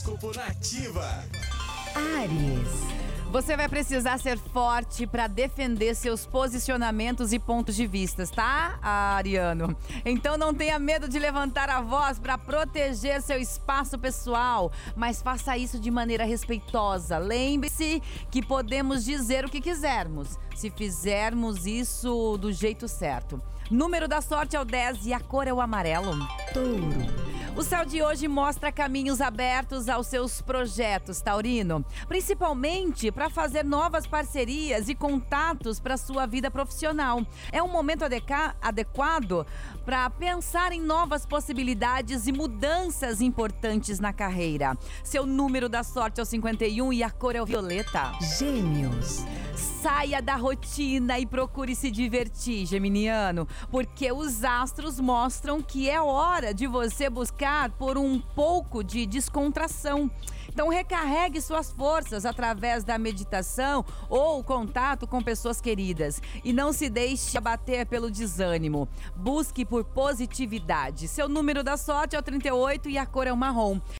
Horóscopo Nativa. Ares. Você vai precisar ser forte para defender seus posicionamentos e pontos de vista, tá, Ariano? Então não tenha medo de levantar a voz para proteger seu espaço pessoal, mas faça isso de maneira respeitosa. Lembre-se que podemos dizer o que quisermos, se fizermos isso do jeito certo. Número da sorte é o 10 e a cor é o amarelo. Touro. O céu de hoje mostra caminhos abertos aos seus projetos, Taurino, principalmente para fazer novas parcerias e contatos para sua vida profissional. É um momento adequado para pensar em novas possibilidades e mudanças importantes na carreira. Seu número da sorte é o 51 e a cor é o violeta. Gêmeos. Saia da rotina e procure se divertir, Geminiano, porque os astros mostram que é hora de você buscar por um pouco de descontração. Então recarregue suas forças através da meditação ou contato com pessoas queridas e não se deixe abater pelo desânimo. Busque por positividade. Seu número da sorte é o 38 e a cor é o marrom.